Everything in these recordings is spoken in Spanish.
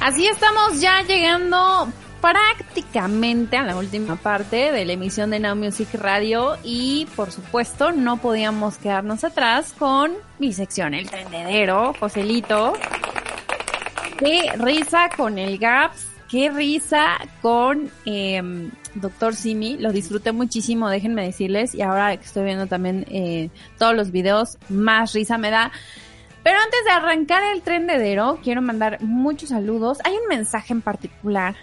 Así estamos ya llegando prácticamente a la última parte de la emisión de Now Music Radio y por supuesto no podíamos quedarnos atrás con mi sección, el tendedero, Joselito. Qué risa con el Gaps, qué risa con eh, Doctor Simi, lo disfruté muchísimo, déjenme decirles, y ahora que estoy viendo también eh, todos los videos, más risa me da. Pero antes de arrancar el trendedero, quiero mandar muchos saludos. Hay un mensaje en particular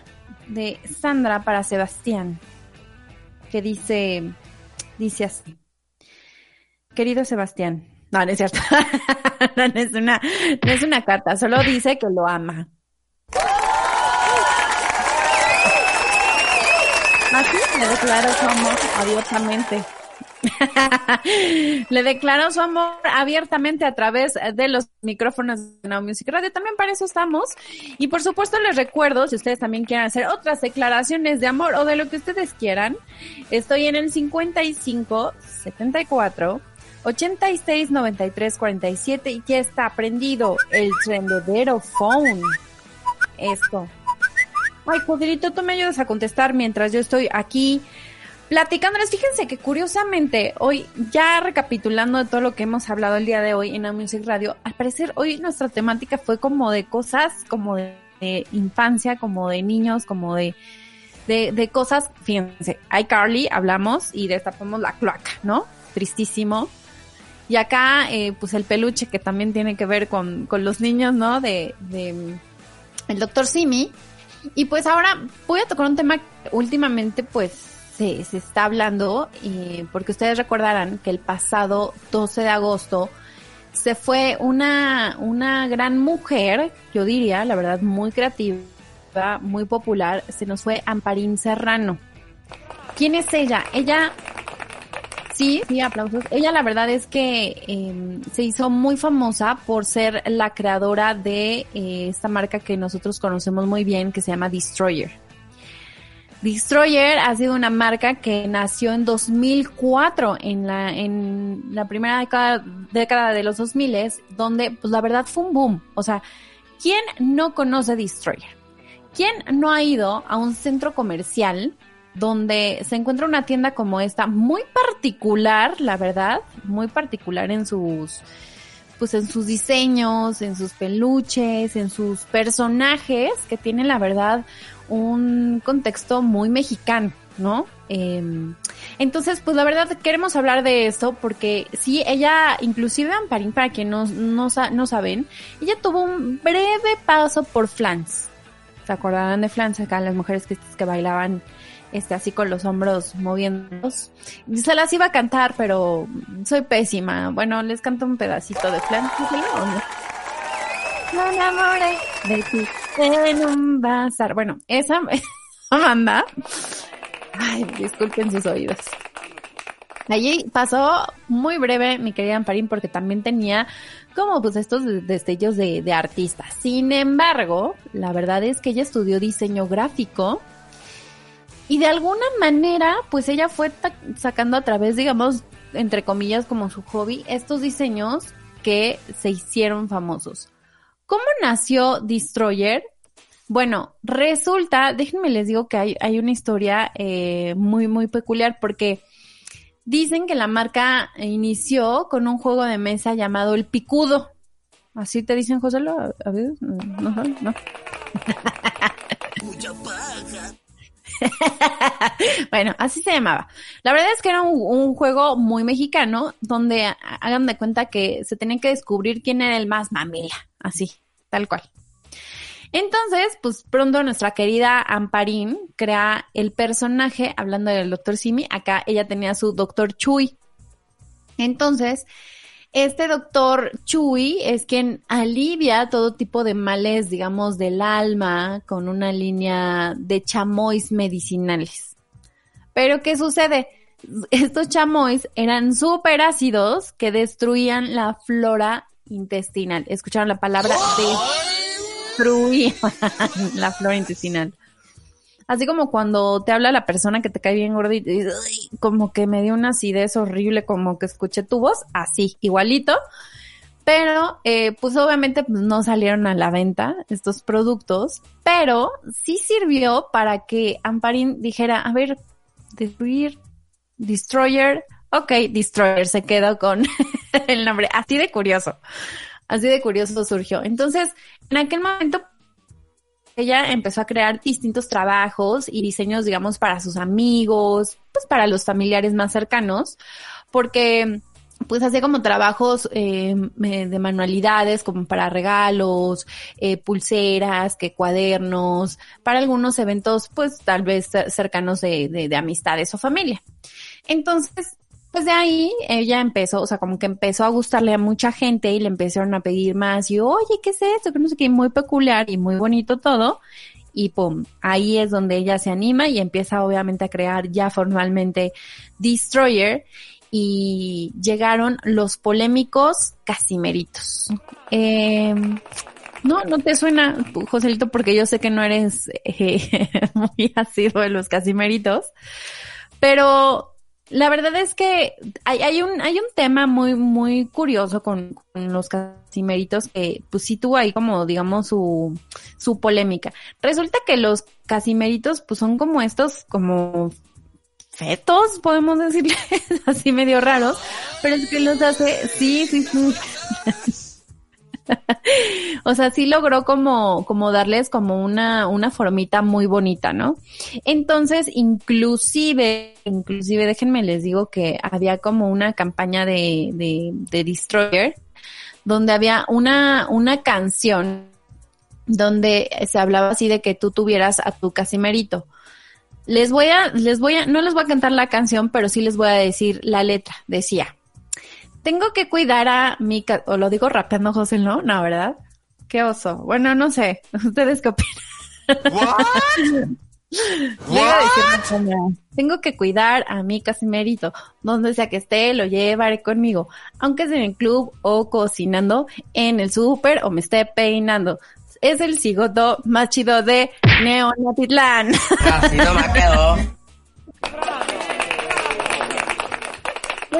de Sandra para Sebastián que dice, dice así. Querido Sebastián, no, no es cierto. no, es una, no es una carta, solo dice que lo ama. Así me declaro su amor abiertamente. Le declaró su amor abiertamente a través de los micrófonos de Now Music Radio. También para eso estamos. Y por supuesto les recuerdo, si ustedes también quieren hacer otras declaraciones de amor o de lo que ustedes quieran, estoy en el 55 74 86 93 47 y ya está aprendido el trendedero phone. Esto. Ay, Joderito, tú me ayudas a contestar mientras yo estoy aquí platicándoles. Fíjense que curiosamente, hoy, ya recapitulando de todo lo que hemos hablado el día de hoy en la Music Radio, al parecer hoy nuestra temática fue como de cosas, como de, infancia, como de niños, como de, de, cosas, fíjense, Carly hablamos y destapamos la cloaca, ¿no? Tristísimo. Y acá, eh, pues el peluche que también tiene que ver con, con los niños, ¿no? De, de el doctor Simi. Y pues ahora voy a tocar un tema que últimamente, pues, se, se está hablando, y porque ustedes recordarán que el pasado 12 de agosto se fue una, una gran mujer, yo diría, la verdad, muy creativa, muy popular, se nos fue Amparín Serrano. ¿Quién es ella? Ella, sí, sí, aplausos. Ella la verdad es que em, se hizo muy famosa por ser la creadora de eh, esta marca que nosotros conocemos muy bien, que se llama Destroyer. Destroyer ha sido una marca que nació en 2004, en la, en la primera década, década de los 2000, donde pues la verdad fue un boom. O sea, ¿quién no conoce Destroyer? ¿Quién no ha ido a un centro comercial donde se encuentra una tienda como esta, muy particular, la verdad, muy particular en sus, pues en sus diseños, en sus peluches, en sus personajes, que tienen la verdad un contexto muy mexicano, ¿no? Em, entonces, pues la verdad queremos hablar de esto porque sí, ella, inclusive Amparín, para quien no, no, no saben, ella tuvo un breve paso por Flans. ¿Se acordarán de Flans acá? Las mujeres que, que bailaban este, así con los hombros moviéndolos. Se las iba a cantar, pero soy pésima. Bueno, les canto un pedacito de Flans. Me enamoré de ti en un bazar. Bueno, esa, banda. Ay, disculpen sus oídos. Allí pasó muy breve mi querida Amparín porque también tenía como pues estos destellos de, de artista. Sin embargo, la verdad es que ella estudió diseño gráfico y de alguna manera pues ella fue sacando a través, digamos, entre comillas como su hobby, estos diseños que se hicieron famosos. ¿Cómo nació Destroyer? Bueno, resulta, déjenme les digo que hay, hay una historia eh, muy, muy peculiar porque dicen que la marca inició con un juego de mesa llamado El Picudo. ¿Así te dicen, José? A no, no. Mucha paja. bueno, así se llamaba. La verdad es que era un, juego muy mexicano donde hagan de cuenta que se tenían que descubrir quién era el más mamila, así, tal cual. Entonces, pues pronto nuestra querida Amparín crea el personaje, hablando del doctor Simi, acá ella tenía su doctor Chuy. Entonces, este doctor Chui es quien alivia todo tipo de males, digamos, del alma con una línea de chamois medicinales. Pero ¿qué sucede? Estos chamois eran súper ácidos que destruían la flora intestinal. ¿Escucharon la palabra? Destruían la flora intestinal. Así como cuando te habla la persona que te cae bien gordo y como que me dio una acidez horrible, como que escuché tu voz, así, igualito. Pero, eh, pues obviamente pues, no salieron a la venta estos productos, pero sí sirvió para que Amparin dijera, a ver, destruir, destroyer, ok, destroyer se quedó con el nombre, así de curioso, así de curioso surgió. Entonces, en aquel momento ella empezó a crear distintos trabajos y diseños, digamos, para sus amigos, pues para los familiares más cercanos, porque pues hacía como trabajos eh, de manualidades, como para regalos, eh, pulseras, que cuadernos, para algunos eventos, pues tal vez cercanos de, de, de amistades o familia. Entonces, pues de ahí ella empezó, o sea, como que empezó a gustarle a mucha gente y le empezaron a pedir más y, oye, ¿qué es esto? Que qué, muy peculiar y muy bonito todo. Y pum, ahí es donde ella se anima y empieza obviamente a crear ya formalmente Destroyer y llegaron los polémicos casimeritos. Eh, no, no te suena, Joselito, porque yo sé que no eres eh, muy asiduo de los casimeritos, pero la verdad es que hay, hay, un, hay un tema muy, muy curioso con, los casimeritos que pues sí tuvo ahí como, digamos, su, su polémica. Resulta que los casimeritos pues son como estos, como fetos, podemos decirle, así medio raros, pero es que los hace, sí, sí, sí. o sea, sí logró como, como darles como una, una formita muy bonita, ¿no? Entonces, inclusive, inclusive, déjenme les digo que había como una campaña de, de, de Destroyer, donde había una, una canción donde se hablaba así de que tú tuvieras a tu casimerito. Les voy a, les voy a, no les voy a cantar la canción, pero sí les voy a decir la letra. Decía, tengo que cuidar a mi, o lo digo rapeando, José, ¿no? No, ¿verdad? Qué oso. Bueno, no sé. ¿Ustedes qué opinan? What? Tengo que cuidar a mi casimerito. Donde sea que esté, lo llevaré conmigo. Aunque sea en el club o cocinando, en el súper o me esté peinando. Es el cigoto más chido de Neonatitlán. Así no me quedó.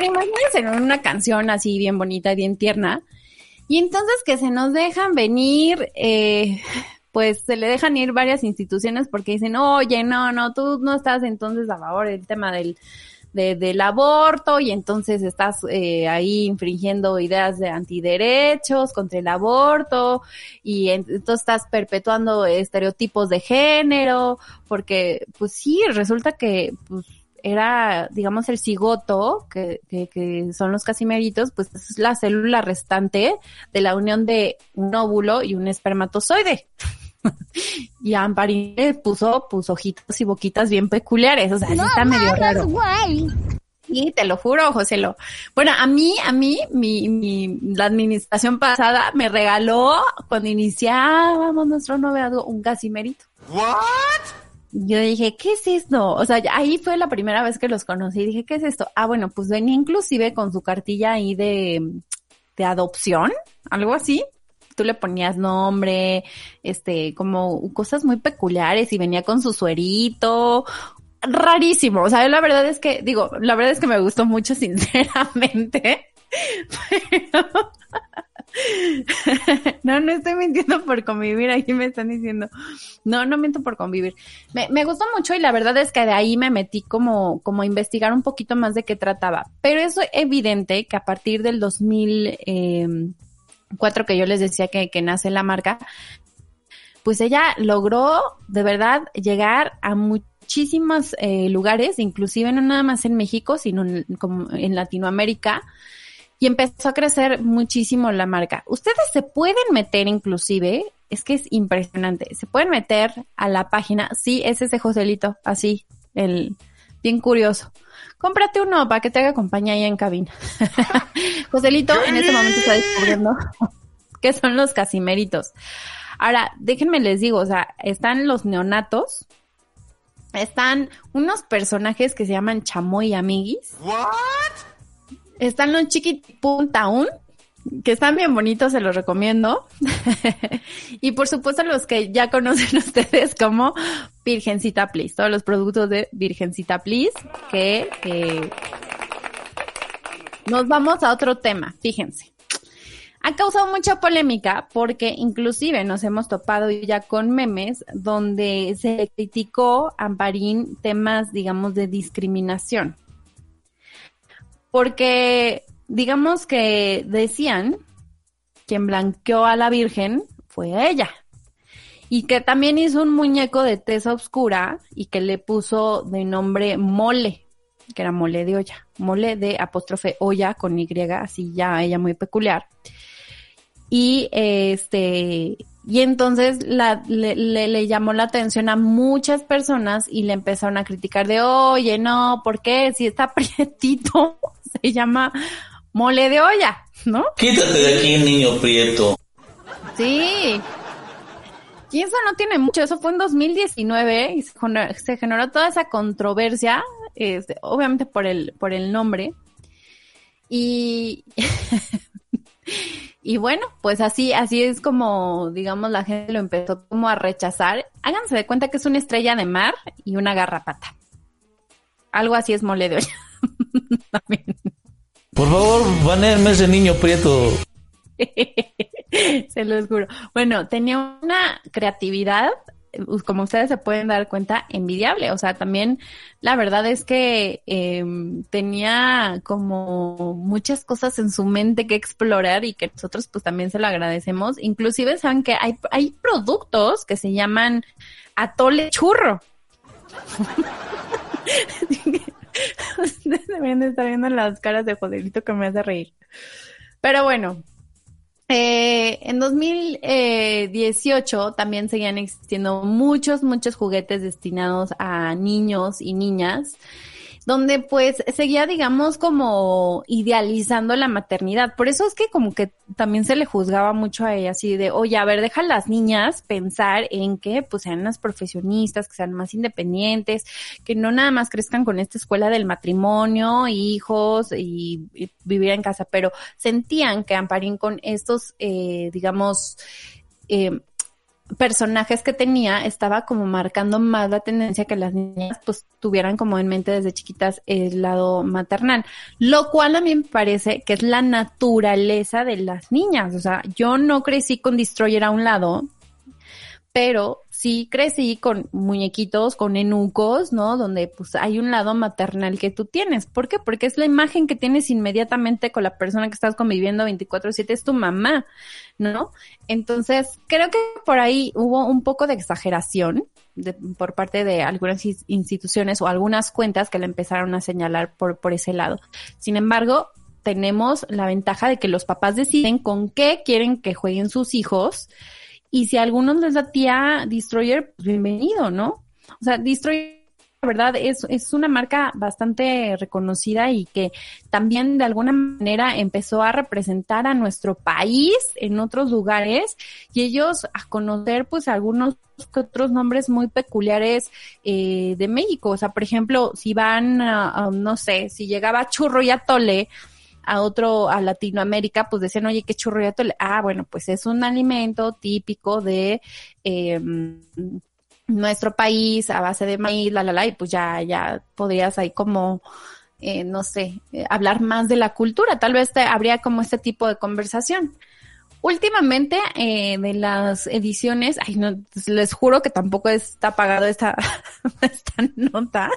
Imagínense en una canción así bien bonita, bien tierna. Y entonces que se nos dejan venir, eh, pues se le dejan ir varias instituciones porque dicen, oye, no, no, tú no estás entonces a favor del tema del, del aborto y entonces estás eh, ahí infringiendo ideas de antiderechos contra el aborto y entonces estás perpetuando estereotipos de género porque pues sí, resulta que pues era, digamos, el cigoto, que, que, que, son los casimeritos, pues es la célula restante de la unión de un óvulo y un espermatozoide. y Amparín le puso, puso ojitos y boquitas bien peculiares, o sea, no, está medio raro. Guay. Y te lo juro, José lo. Bueno, a mí, a mí, mi, mi, la administración pasada me regaló, cuando iniciábamos nuestro noviazgo, un casimerito. ¿What? Yo dije, ¿qué es esto? O sea, ahí fue la primera vez que los conocí. Dije, ¿qué es esto? Ah, bueno, pues venía inclusive con su cartilla ahí de, de adopción, algo así. Tú le ponías nombre, este, como cosas muy peculiares y venía con su suerito. Rarísimo. O sea, la verdad es que, digo, la verdad es que me gustó mucho, sinceramente. Pero, no, no estoy mintiendo por convivir, ahí me están diciendo. No, no miento por convivir. Me, me gustó mucho y la verdad es que de ahí me metí como, como a investigar un poquito más de qué trataba. Pero es evidente que a partir del 2004 que yo les decía que, nace la marca, pues ella logró de verdad llegar a muchísimos eh, lugares, inclusive no nada más en México, sino en Latinoamérica y empezó a crecer muchísimo la marca. Ustedes se pueden meter inclusive, es que es impresionante, se pueden meter a la página, sí, es ese Joselito, así, el bien curioso. Cómprate uno para que te haga compañía ahí en cabina. Joselito en este momento está descubriendo qué son los casimeritos. Ahora, déjenme les digo, o sea, están los neonatos, están unos personajes que se llaman chamoy amiguis. Están los chiquitipuntaún, que están bien bonitos, se los recomiendo. y por supuesto los que ya conocen ustedes como Virgencita Please, todos los productos de Virgencita Please, que eh, nos vamos a otro tema, fíjense. Ha causado mucha polémica porque inclusive nos hemos topado ya con memes donde se criticó a Amparín temas, digamos, de discriminación. Porque digamos que decían, quien blanqueó a la Virgen fue ella. Y que también hizo un muñeco de tesa oscura y que le puso de nombre mole, que era mole de olla, mole de apóstrofe olla con Y, así ya ella muy peculiar. Y este, y entonces le, llamó la atención a muchas personas y le empezaron a criticar de, oye, no, ¿por qué? Si está prietito, se llama mole de olla, ¿no? Quítate de aquí, niño prieto. Sí. Y eso no tiene mucho, eso fue en 2019 y se generó toda esa controversia, este, obviamente por el, por el nombre. Y, y bueno, pues así, así es como, digamos, la gente lo empezó como a rechazar. Háganse de cuenta que es una estrella de mar y una garrapata. Algo así es mole de olla. También. Por favor, banéenme ese niño prieto. se lo juro. Bueno, tenía una creatividad, como ustedes se pueden dar cuenta, envidiable. O sea, también la verdad es que em, tenía como muchas cosas en su mente que explorar y que nosotros pues también se lo agradecemos. Inclusive saben que hay, hay productos que se llaman atole churro. Ustedes deberían de estar viendo las caras de Joselito que me hace reír. Pero bueno, eh, en 2018 también seguían existiendo muchos, muchos juguetes destinados a niños y niñas donde pues seguía, digamos, como idealizando la maternidad. Por eso es que como que también se le juzgaba mucho a ella, así de, oye, a ver, deja a las niñas pensar en que pues sean las profesionistas, que sean más independientes, que no nada más crezcan con esta escuela del matrimonio, hijos y, vivir en casa, pero sentían que Amparín con estos, eh, digamos, eh, personajes que tenía estaba como marcando más la tendencia que las niñas pues tuvieran como en mente desde chiquitas el lado maternal, lo cual a mí me parece que es la naturaleza de las niñas, o sea, yo no crecí con Destroyer a un lado, pero sí crecí con muñequitos, con enucos, ¿no? Donde pues hay un lado maternal que tú tienes. ¿Por qué? Porque es la imagen que tienes inmediatamente con la persona que estás conviviendo 24/7, es tu mamá, ¿no? Entonces, creo que por ahí hubo un poco de exageración de, por parte de algunas instituciones o algunas cuentas que le empezaron a señalar por, por ese lado. Sin embargo, tenemos la ventaja de que los papás deciden con qué quieren que jueguen sus hijos y si a algunos les da tía Destroyer, pues bienvenido, ¿no? O sea, Destroyer la verdad es, es una marca bastante reconocida y que también de alguna manera empezó a representar a nuestro país en otros lugares y ellos a conocer pues algunos otros nombres muy peculiares eh, de México. O sea, por ejemplo, si van, a, no sé, si llegaba Churro y Atole, a otro, a Latinoamérica, pues decían, oye, qué churro Ah, bueno, pues es un alimento típico de eh, nuestro país a base de maíz, la, la, la, y pues ya, ya podrías ahí como, eh, no sé, eh, hablar más de la cultura. Tal vez te, habría como este tipo de conversación. Últimamente, eh, de las ediciones, ay, no, les juro que tampoco está pagado esta, esta nota,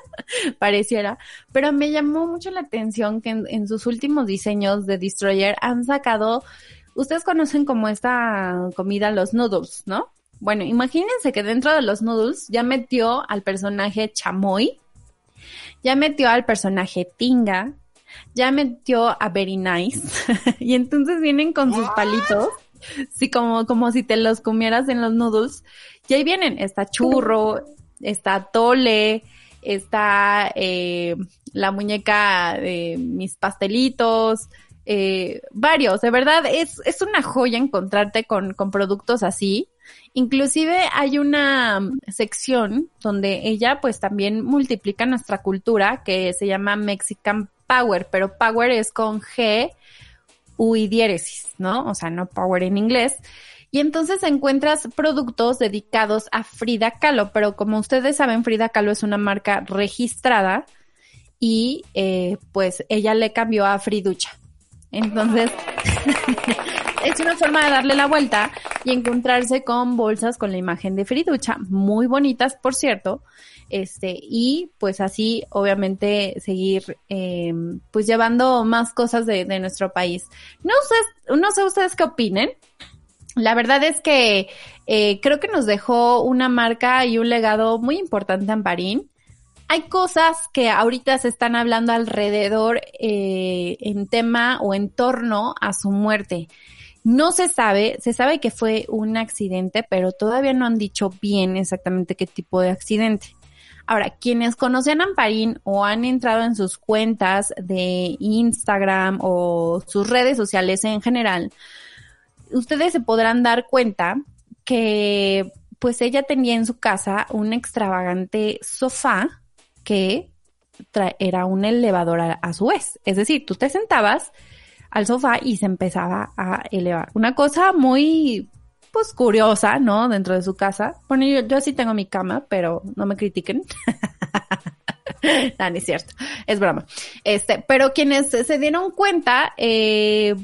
pareciera, pero me llamó mucho la atención que en, sus últimos diseños de Destroyer han sacado, ustedes conocen como esta comida, los noodles, ¿no? Bueno, imagínense que dentro de los noodles ya metió al personaje chamoy, ya metió al personaje tinga, ya metió a Very Nice y entonces vienen con sus palitos, sí, como, como si te los comieras en los noodles y ahí vienen, está churro, está tole, está eh, la muñeca de mis pastelitos, eh, varios, de verdad es, es una joya encontrarte con, con productos así. Inclusive hay una sección donde ella pues también multiplica nuestra cultura que se llama Mexican Power, pero Power es con G, U y diéresis, ¿no? O sea, no Power en inglés. Y entonces encuentras productos dedicados a Frida Kahlo, pero como ustedes saben, Frida Kahlo es una marca registrada y eh, pues ella le cambió a Friducha. Entonces, es una forma de darle la vuelta y encontrarse con bolsas con la imagen de Friducha, muy bonitas, por cierto, este, y pues así, obviamente, seguir, eh, pues llevando más cosas de, de nuestro país. No sé, no sé ustedes qué opinen. La verdad es que eh, creo que nos dejó una marca y un legado muy importante en Parín hay cosas que ahorita se están hablando alrededor eh, en tema o en torno a su muerte. No se sabe, se sabe que fue un accidente, pero todavía no han dicho bien exactamente qué tipo de accidente. Ahora, quienes conocen a Amparín o han entrado en sus cuentas de Instagram o sus redes sociales en general, ustedes se podrán dar cuenta que pues ella tenía en su casa un extravagante sofá que era un elevador a, su vez. Es decir, tú te sentabas al sofá y se empezaba a elevar. Una cosa muy, pues, curiosa, ¿no? Dentro de su casa. Bueno, yo, yo sí tengo mi cama, pero no me critiquen. no, ni es cierto. Es broma. Este, pero quienes se dieron cuenta, eh,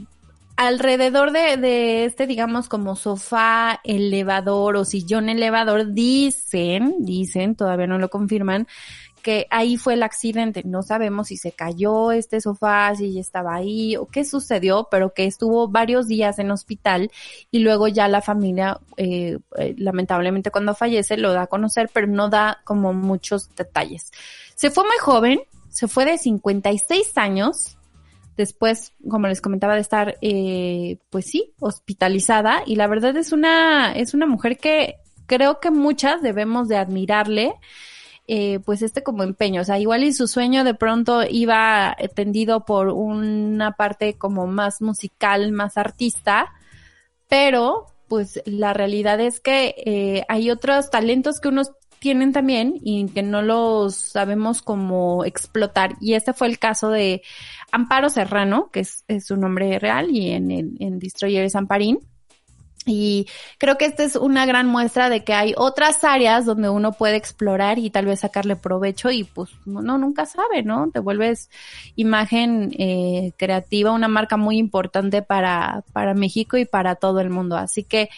alrededor de, de, este, digamos, como sofá, elevador o sillón elevador, dicen, dicen, todavía no lo confirman, que ahí fue el accidente. No sabemos si se cayó este sofá, si estaba ahí o qué sucedió, pero que estuvo varios días en hospital y luego ya la familia, eh, eh, lamentablemente cuando fallece, lo da a conocer, pero no da como muchos detalles. Se fue muy joven, se fue de 56 años, después, como les comentaba, de estar, eh, pues sí, hospitalizada. Y la verdad es una, es una mujer que creo que muchas debemos de admirarle eh, pues este como empeño, o sea, igual y su sueño de pronto iba tendido por una parte como más musical, más artista, pero pues la realidad es que eh, hay otros talentos que unos tienen también y que no los sabemos cómo explotar. Y este fue el caso de Amparo Serrano, que es, su nombre real y en, en, en Destroyer es Amparín. Y creo que esta es una gran muestra de que hay otras áreas donde uno puede explorar y tal vez sacarle provecho y pues no, nunca sabe, ¿no? Te vuelves imagen eh, creativa, una marca muy importante para, para México y para todo el mundo. Así que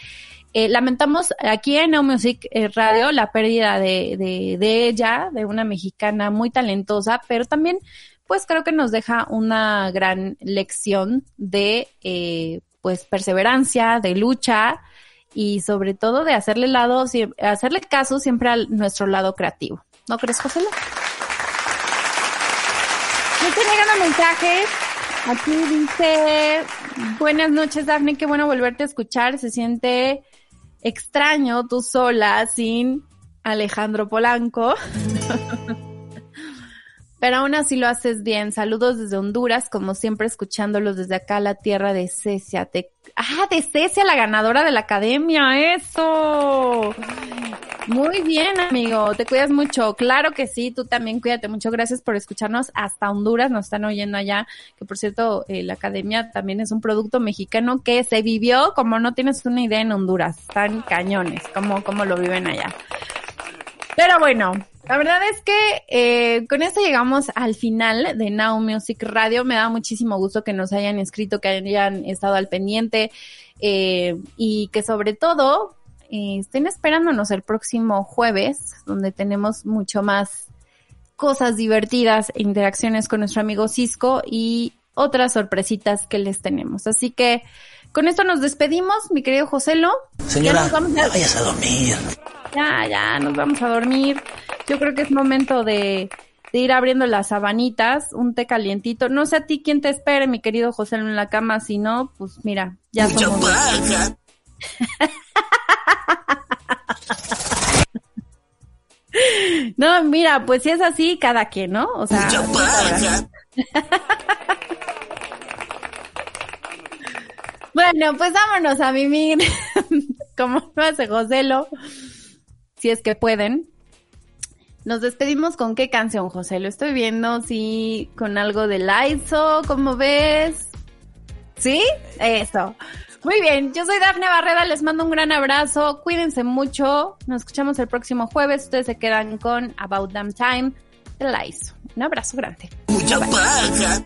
eh, lamentamos aquí en Now Music eh, Radio la pérdida de, de, de ella, de una mexicana muy talentosa, pero también pues creo que nos deja una gran lección de eh, pues perseverancia, de lucha y sobre todo de hacerle lado, hacerle caso siempre a nuestro lado creativo. ¿No crees, José? Están llegando mensajes. Aquí dice, buenas noches, Daphne, qué bueno volverte a escuchar. Se siente extraño tú sola sin Alejandro Polanco. Pero aún así lo haces bien. Saludos desde Honduras, como siempre escuchándolos desde acá, la tierra de Cecia. Ah, de Cecia, la ganadora de la academia, eso. Muy bien, amigo. Te cuidas mucho. Claro que sí, tú también cuídate mucho. Gracias por escucharnos hasta Honduras. Nos están oyendo allá. Que por cierto, eh, la academia también es un producto mexicano que se vivió como no tienes una idea en Honduras. Están cañones, como, como lo viven allá. Pero bueno, la verdad es que eh, con esto llegamos al final de Now Music Radio. Me da muchísimo gusto que nos hayan escrito, que hayan estado al pendiente eh, y que sobre todo eh, estén esperándonos el próximo jueves, donde tenemos mucho más cosas divertidas e interacciones con nuestro amigo Cisco y otras sorpresitas que les tenemos. Así que con esto nos despedimos, mi querido Joselo. Señora, ya vayas a dormir. Ya, ya, nos vamos a dormir. Yo creo que es momento de, ir abriendo las sabanitas, un té calientito. No sé a ti quién te espere, mi querido José en la cama, si no, pues mira, ya somos. No, mira, pues si es así, cada quien, ¿no? O sea. bueno, pues vámonos a mimir. Como lo hace Joselo. Si es que pueden. Nos despedimos con qué canción, José. Lo estoy viendo, sí, con algo de Laizo, ¿cómo ves? ¿Sí? Eso. Muy bien, yo soy Dafne Barreda, les mando un gran abrazo, cuídense mucho, nos escuchamos el próximo jueves, ustedes se quedan con About Damn Time de Laizo. Un abrazo grande. Mucha paja.